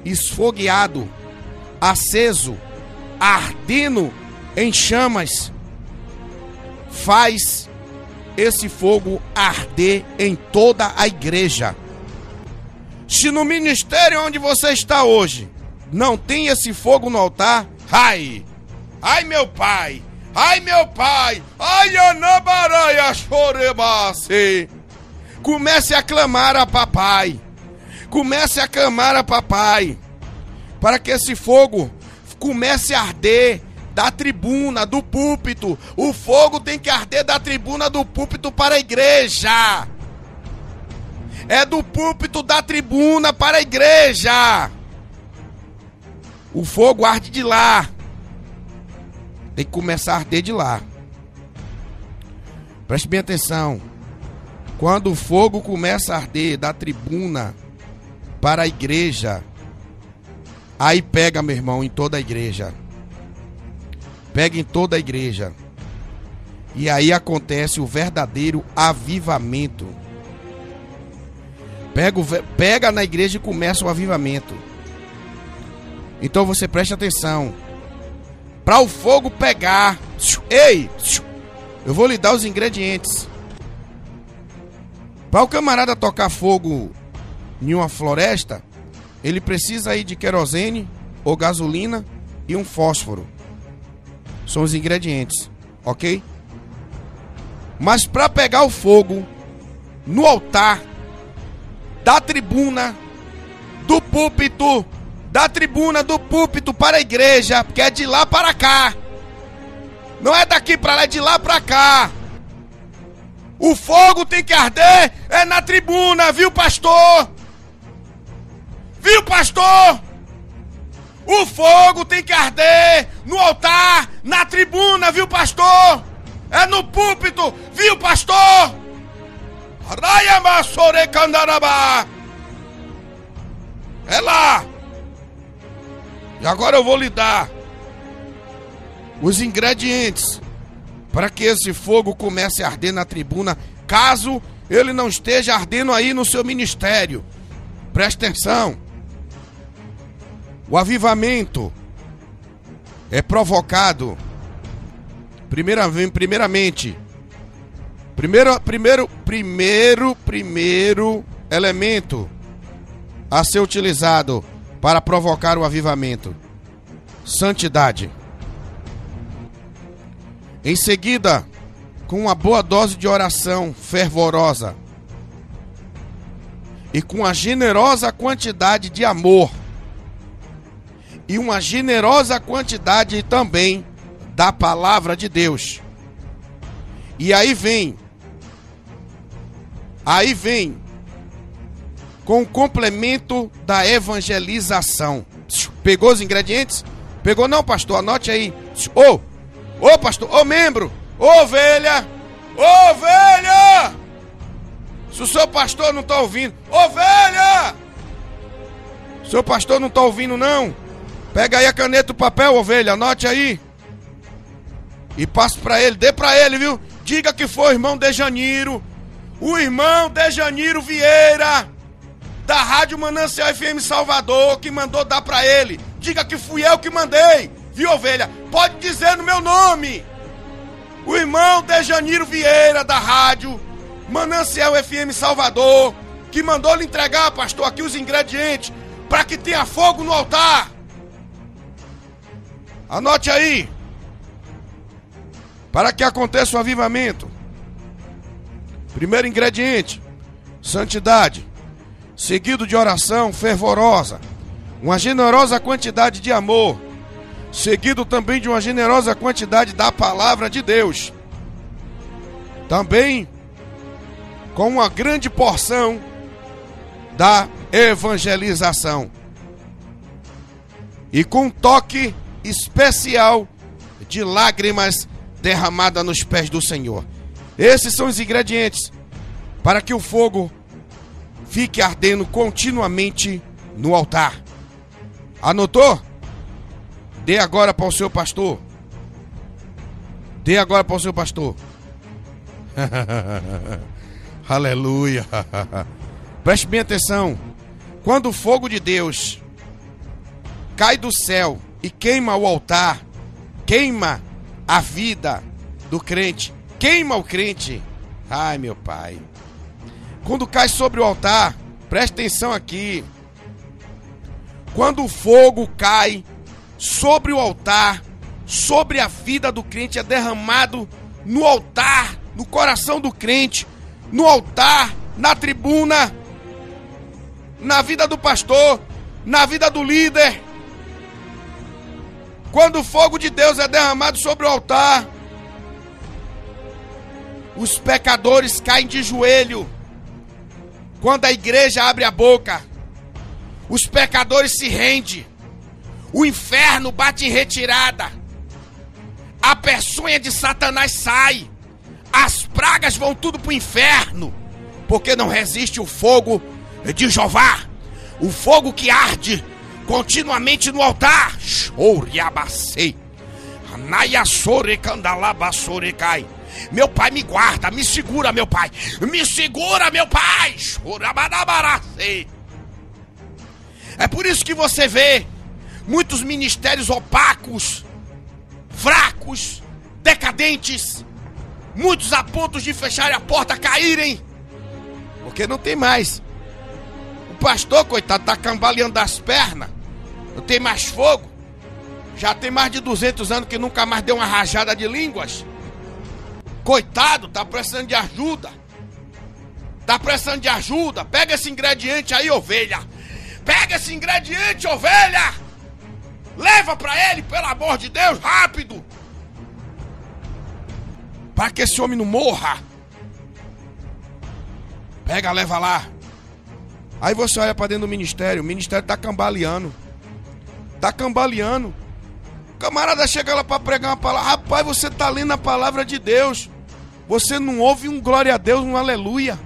esfogueado, aceso, ardendo em chamas, faz esse fogo arder em toda a igreja. Se no ministério onde você está hoje não tem esse fogo no altar, ai, ai meu pai, ai meu pai, ai anabaraia chorebase. Comece a clamar a papai, comece a clamar a papai, para que esse fogo comece a arder da tribuna, do púlpito. O fogo tem que arder da tribuna do púlpito para a igreja é do púlpito da tribuna para a igreja. O fogo arde de lá. Tem que começar a arder de lá. Preste bem atenção. Quando o fogo começa a arder da tribuna para a igreja, aí pega, meu irmão, em toda a igreja. Pega em toda a igreja. E aí acontece o verdadeiro avivamento. Pega, pega na igreja e começa o avivamento. Então você preste atenção. Para o fogo pegar. Ei! Eu vou lhe dar os ingredientes. Para o camarada tocar fogo em uma floresta, ele precisa aí de querosene ou gasolina e um fósforo. São os ingredientes, ok? Mas para pegar o fogo no altar da tribuna, do púlpito, da tribuna, do púlpito para a igreja, porque é de lá para cá. Não é daqui para lá, é de lá para cá. O fogo tem que arder é na tribuna, viu, pastor? Viu, pastor? O fogo tem que arder no altar, na tribuna, viu, pastor? É no púlpito, viu, pastor? É lá. E agora eu vou lhe dar os ingredientes para que esse fogo comece a arder na tribuna, caso ele não esteja ardendo aí no seu ministério. Preste atenção. O avivamento é provocado. Primeiramente. Primeiro, primeiro, primeiro, primeiro elemento a ser utilizado para provocar o avivamento: santidade. Em seguida, com uma boa dose de oração fervorosa e com a generosa quantidade de amor e uma generosa quantidade também da palavra de Deus. E aí vem Aí vem com o complemento da evangelização. Pegou os ingredientes? Pegou não, pastor? Anote aí. Ô, oh, ô oh, pastor, ô oh, membro, ovelha, ovelha! Se o seu pastor não está ouvindo, ovelha! Seu pastor não está ouvindo não? Pega aí a caneta o papel, ovelha, anote aí. E passe para ele, dê para ele, viu? Diga que foi o irmão de Janiro o irmão Dejaniro Vieira, da Rádio Manancial FM Salvador, que mandou dar para ele. Diga que fui eu que mandei. Viu, ovelha? Pode dizer no meu nome. O irmão Dejaniro Vieira, da rádio Manancial FM Salvador, que mandou lhe entregar, pastor, aqui os ingredientes para que tenha fogo no altar. Anote aí. Para que aconteça o avivamento. Primeiro ingrediente: santidade, seguido de oração fervorosa, uma generosa quantidade de amor, seguido também de uma generosa quantidade da palavra de Deus. Também com uma grande porção da evangelização. E com um toque especial de lágrimas derramadas nos pés do Senhor. Esses são os ingredientes para que o fogo fique ardendo continuamente no altar. Anotou? Dê agora para o seu pastor. Dê agora para o seu pastor. Aleluia. Preste bem atenção. Quando o fogo de Deus cai do céu e queima o altar, queima a vida do crente, queima o crente. Ai, meu pai. Quando cai sobre o altar, preste atenção aqui. Quando o fogo cai sobre o altar, sobre a vida do crente, é derramado no altar, no coração do crente, no altar, na tribuna, na vida do pastor, na vida do líder. Quando o fogo de Deus é derramado sobre o altar, os pecadores caem de joelho. Quando a igreja abre a boca, os pecadores se rendem. O inferno bate em retirada. A peçonha de Satanás sai. As pragas vão tudo para o inferno. Porque não resiste o fogo de Jeová. O fogo que arde continuamente no altar. Choriabacei. Anaiassorecandalabasorecai. Meu pai me guarda, me segura, meu pai. Me segura, meu pai. Chorabadabaracei. É por isso que você vê muitos ministérios opacos, fracos, decadentes, muitos a ponto de fecharem a porta, caírem, porque não tem mais. O pastor, coitado, tá cambaleando as pernas, não tem mais fogo. Já tem mais de 200 anos que nunca mais deu uma rajada de línguas. Coitado, tá precisando de ajuda. Tá precisando de ajuda. Pega esse ingrediente aí, ovelha. Pega esse ingrediente, ovelha! Leva para ele, pelo amor de Deus, rápido! Para que esse homem não morra. Pega, leva lá. Aí você olha para dentro do ministério, o ministério tá cambaleando. Tá cambaleando. O camarada chega lá para pregar uma palavra. Rapaz, você tá lendo a palavra de Deus. Você não ouve um glória a Deus, um aleluia.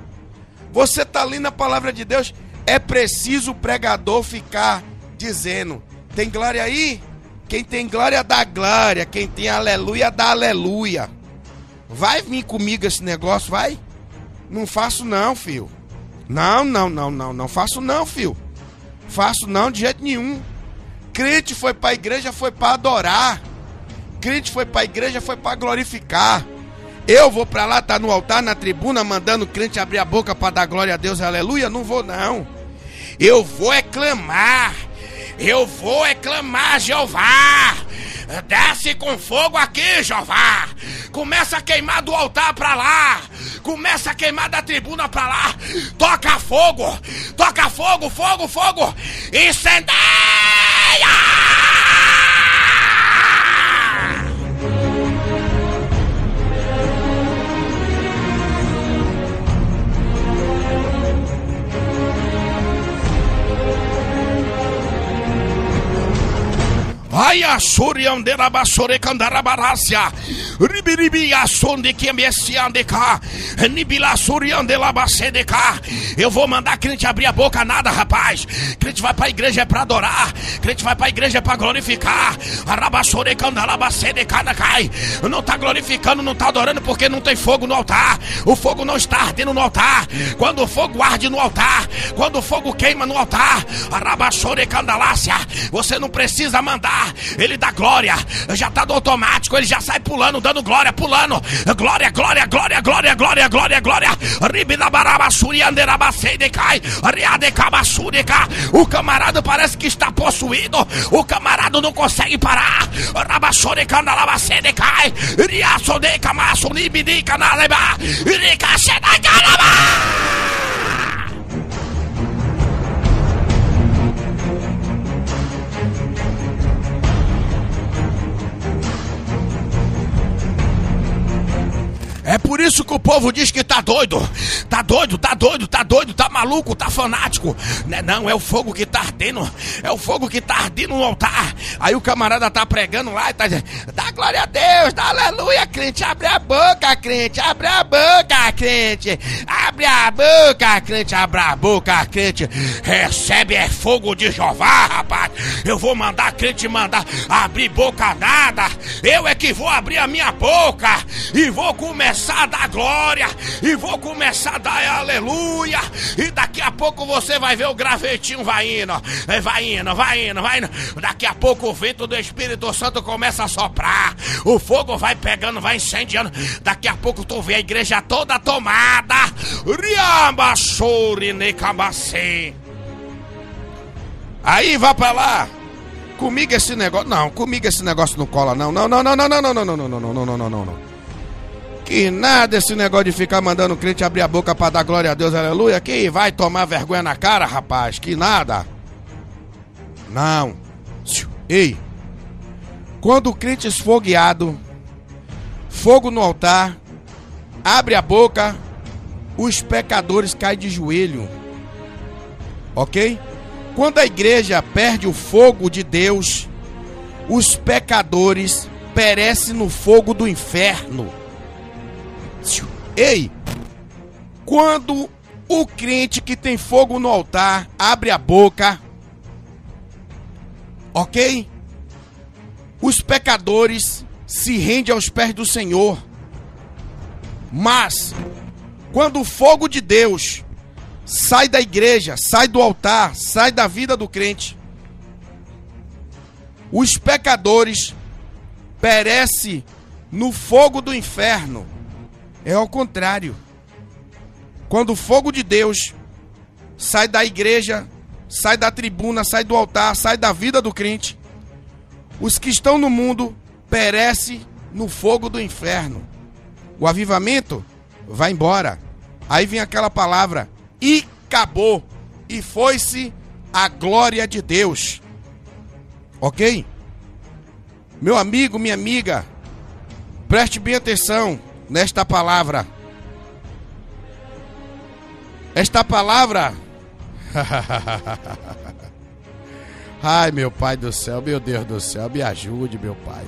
Você tá lendo a palavra de Deus. É preciso o pregador ficar dizendo: tem glória aí? Quem tem glória dá glória, quem tem aleluia dá aleluia. Vai vir comigo esse negócio, vai? Não faço não, filho. Não, não, não, não, não faço não, filho. Faço não de jeito nenhum. Crente foi para a igreja, foi para adorar. Crente foi para a igreja, foi para glorificar. Eu vou para lá, tá no altar, na tribuna, mandando o crente abrir a boca para dar glória a Deus, aleluia? Não vou não. Eu vou é clamar. Eu vou é clamar, Jeová. Desce com fogo aqui, Jeová. Começa a queimar do altar para lá. Começa a queimar da tribuna para lá. Toca fogo. Toca fogo, fogo, fogo. Incendeia! Ai, a soriandera basore candarabarácia. Ribiribi a sonde que me cá. Nibila soriande cá. Eu vou mandar crente abrir a boca, nada, rapaz. Crente vai pra igreja é pra adorar. Crente vai pra igreja é pra glorificar. Arabassore candarabacede cada cai. Não tá glorificando, não tá adorando porque não tem fogo no altar. O fogo não está ardendo no altar. Quando o fogo arde no altar, quando o fogo queima no altar, arabassore candalácia, você não precisa mandar ele dá glória, já tá no automático, ele já sai pulando, dando glória, pulando. Glória, glória, glória, glória, glória, glória, glória. O camarada parece que está possuído. O camarada não consegue parar. Rabassore candalabacei decai. Riaçode camaço libidi canaleba. Povo diz que tá doido. Tá doido, tá doido, tá doido, tá maluco, tá fanático. Não, é não, é o fogo que tá ardendo. É o fogo que tá ardendo no altar. Aí o camarada tá pregando lá e tá dizendo: dá glória a Deus, dá aleluia, crente. Abre a boca, crente. Abre a boca, crente. Abre a boca, crente. Abre a boca, crente. Recebe é fogo de Jeová, rapaz. Eu vou mandar crente mandar abrir boca nada. Eu é que vou abrir a minha boca e vou começar a dar glória e vou começar a dar aleluia. E daqui a pouco você vai ver o gravetinho vai indo, é, vai indo, vai indo, vai indo. Daqui a pouco o vento do Espírito Santo começa a soprar, o fogo vai pegando, vai incendiando. Daqui a pouco tu vê a igreja toda tomada. Aí vai pra lá. Comigo esse negócio. Não, comigo esse negócio não cola. Não, não, não, não, não, não, não, não, não, não, não, não, não, não, não. Que nada esse negócio de ficar mandando o crente abrir a boca para dar glória a Deus, aleluia. Que vai tomar vergonha na cara, rapaz. Que nada. Não. Ei. Quando o crente esfogueado, fogo no altar, abre a boca, os pecadores caem de joelho. Ok? Quando a igreja perde o fogo de Deus, os pecadores perecem no fogo do inferno. Ei, quando o crente que tem fogo no altar abre a boca, ok? Os pecadores se rendem aos pés do Senhor. Mas, quando o fogo de Deus sai da igreja, sai do altar, sai da vida do crente, os pecadores perecem no fogo do inferno. É ao contrário. Quando o fogo de Deus sai da igreja, sai da tribuna, sai do altar, sai da vida do crente, os que estão no mundo perecem no fogo do inferno. O avivamento vai embora. Aí vem aquela palavra e acabou. E foi-se a glória de Deus. Ok? Meu amigo, minha amiga, preste bem atenção nesta palavra. Esta palavra. Ai, meu Pai do céu, meu Deus do céu, me ajude, meu Pai.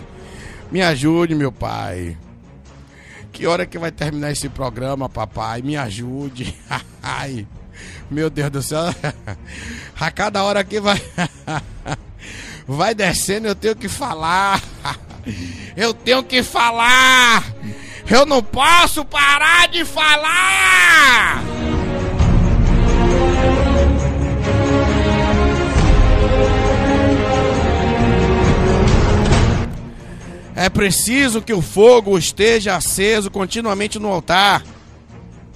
Me ajude, meu Pai. Que hora que vai terminar esse programa, papai? Me ajude. Ai, meu Deus do céu. A cada hora que vai vai descendo, eu tenho que falar. Eu tenho que falar. Eu não posso parar de falar! É preciso que o fogo esteja aceso continuamente no altar.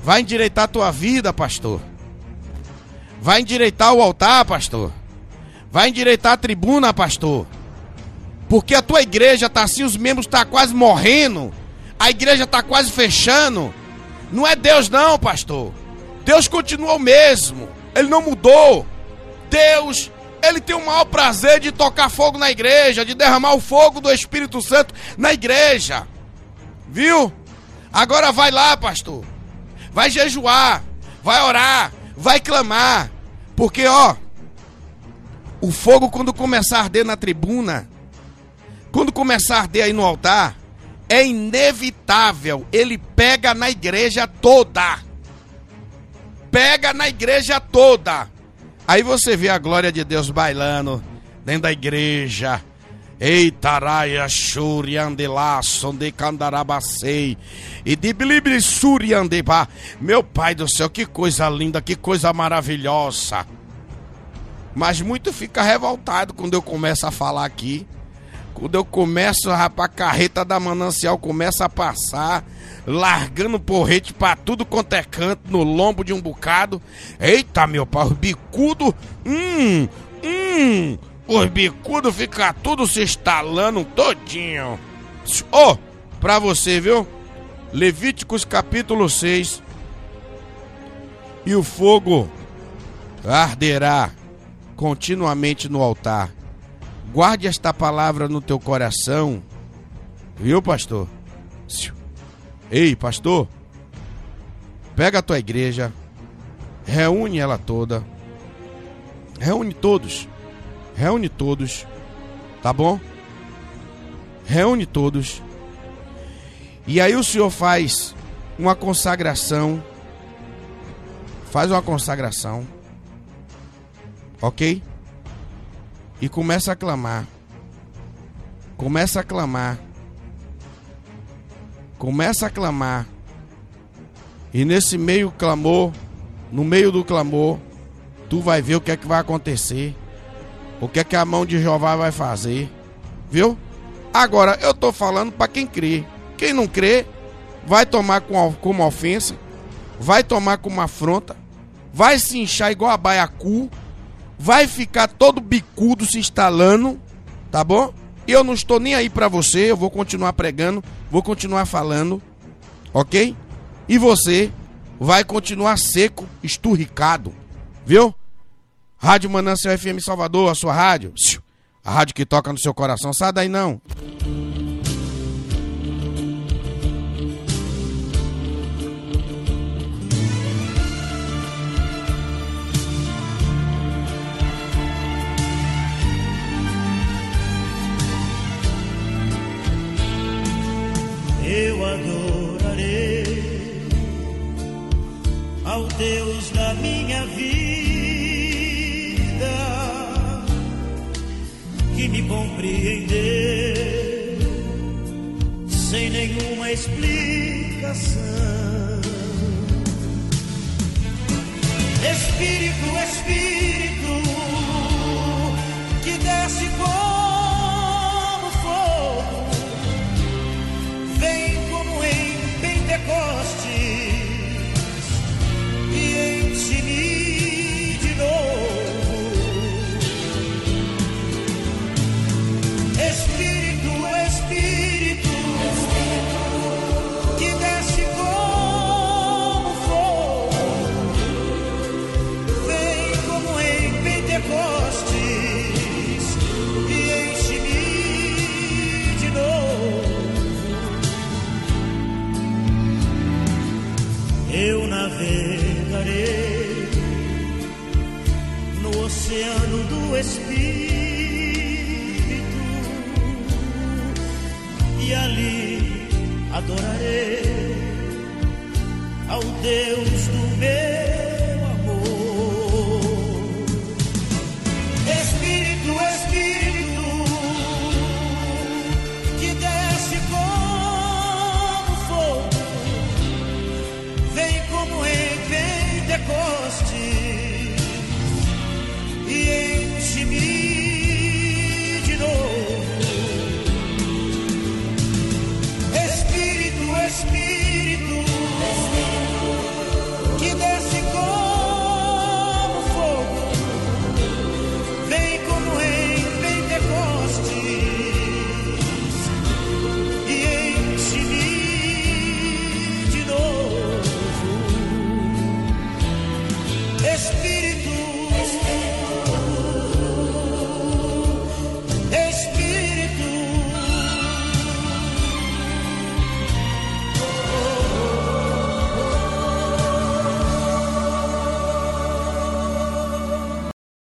Vai endireitar a tua vida, pastor. Vai endireitar o altar, pastor. Vai endireitar a tribuna, pastor. Porque a tua igreja tá assim, os membros tá quase morrendo a igreja está quase fechando. Não é Deus, não, pastor. Deus continua o mesmo. Ele não mudou. Deus, ele tem o maior prazer de tocar fogo na igreja, de derramar o fogo do Espírito Santo na igreja. Viu? Agora vai lá, pastor. Vai jejuar, vai orar, vai clamar. Porque, ó, o fogo, quando começar a arder na tribuna, quando começar a arder aí no altar, é inevitável, ele pega na igreja toda. Pega na igreja toda. Aí você vê a glória de Deus bailando dentro da igreja. Eita, raia, xuriandelá, sonde candarabacei. E de blibli suriandeba. Meu pai do céu, que coisa linda, que coisa maravilhosa. Mas muito fica revoltado quando eu começo a falar aqui Quando eu começo, rapaz, a carreta da manancial começa a passar, largando porrete pra tudo quanto é canto, no lombo de um bocado. Eita, meu pai, os bicudo, hum, hum, os bicudo fica tudo se estalando todinho. Ô, oh, pra você, viu? Levíticos capítulo 6. E o fogo arderá continuamente no altar. Guarde esta palavra no teu coração. Viu, pastor? Ei, pastor. Pega a tua igreja, reúne ela toda. Reúne todos. Reúne todos. Tá bom? Reúne todos. E aí o Senhor faz uma consagração. Faz uma consagração. Ok? E começa a clamar. Começa a clamar. Começa a clamar. E nesse meio clamor, no meio do clamor, tu vai ver o que é que vai acontecer. O que é que a mão de Jeová vai fazer. Viu? Agora, eu tô falando para quem crê. Quem não crê, vai tomar como ofensa, vai tomar como afronta, vai se inchar igual a baiacu vai ficar todo bicudo se instalando, tá bom? Eu não estou nem aí para você, eu vou continuar pregando, vou continuar falando, ok? E você vai continuar seco, esturricado, viu? Rádio Manancial FM Salvador, a sua rádio, a rádio que toca no seu coração, sai daí não. Deus da minha vida, que me compreendeu sem nenhuma explicação. Espírito, Espírito, que desce como fogo, vem como em Pentecostes